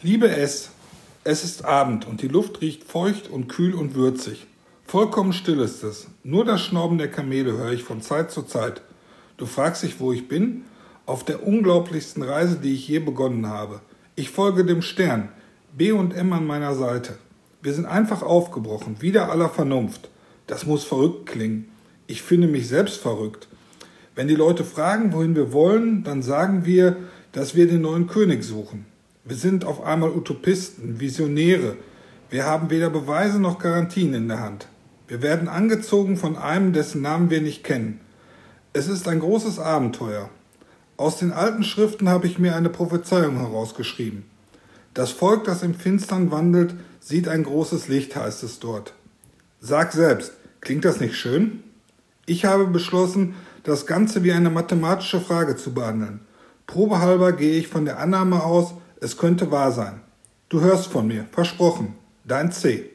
Liebe S, es ist Abend und die Luft riecht feucht und kühl und würzig. Vollkommen still ist es. Nur das Schnorben der Kamele höre ich von Zeit zu Zeit. Du fragst dich, wo ich bin? Auf der unglaublichsten Reise, die ich je begonnen habe. Ich folge dem Stern, B und M an meiner Seite. Wir sind einfach aufgebrochen, wieder aller Vernunft. Das muss verrückt klingen. Ich finde mich selbst verrückt. Wenn die Leute fragen, wohin wir wollen, dann sagen wir, dass wir den neuen König suchen. Wir sind auf einmal Utopisten, Visionäre. Wir haben weder Beweise noch Garantien in der Hand. Wir werden angezogen von einem, dessen Namen wir nicht kennen. Es ist ein großes Abenteuer. Aus den alten Schriften habe ich mir eine Prophezeiung herausgeschrieben. Das Volk, das im Finstern wandelt, sieht ein großes Licht, heißt es dort. Sag selbst, klingt das nicht schön? Ich habe beschlossen, das Ganze wie eine mathematische Frage zu behandeln. Probehalber gehe ich von der Annahme aus, es könnte wahr sein. Du hörst von mir, versprochen. Dein C.